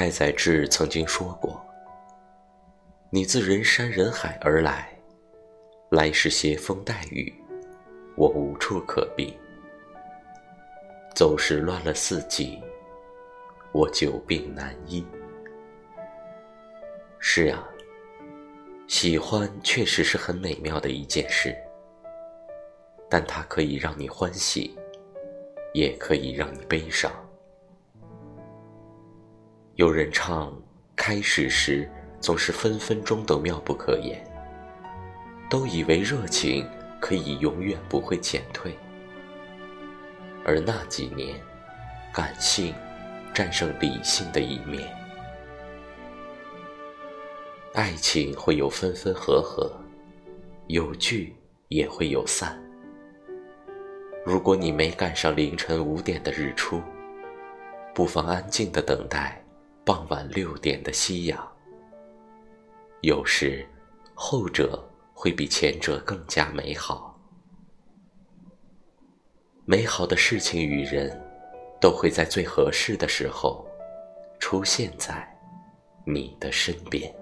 太宰治曾经说过：“你自人山人海而来，来时携风带雨，我无处可避；走时乱了四季，我久病难医。”是啊，喜欢确实是很美妙的一件事，但它可以让你欢喜，也可以让你悲伤。有人唱，开始时总是分分钟都妙不可言，都以为热情可以永远不会减退，而那几年，感性战胜理性的一面，爱情会有分分合合，有聚也会有散。如果你没赶上凌晨五点的日出，不妨安静的等待。傍晚六点的夕阳，有时后者会比前者更加美好。美好的事情与人，都会在最合适的时候，出现在你的身边。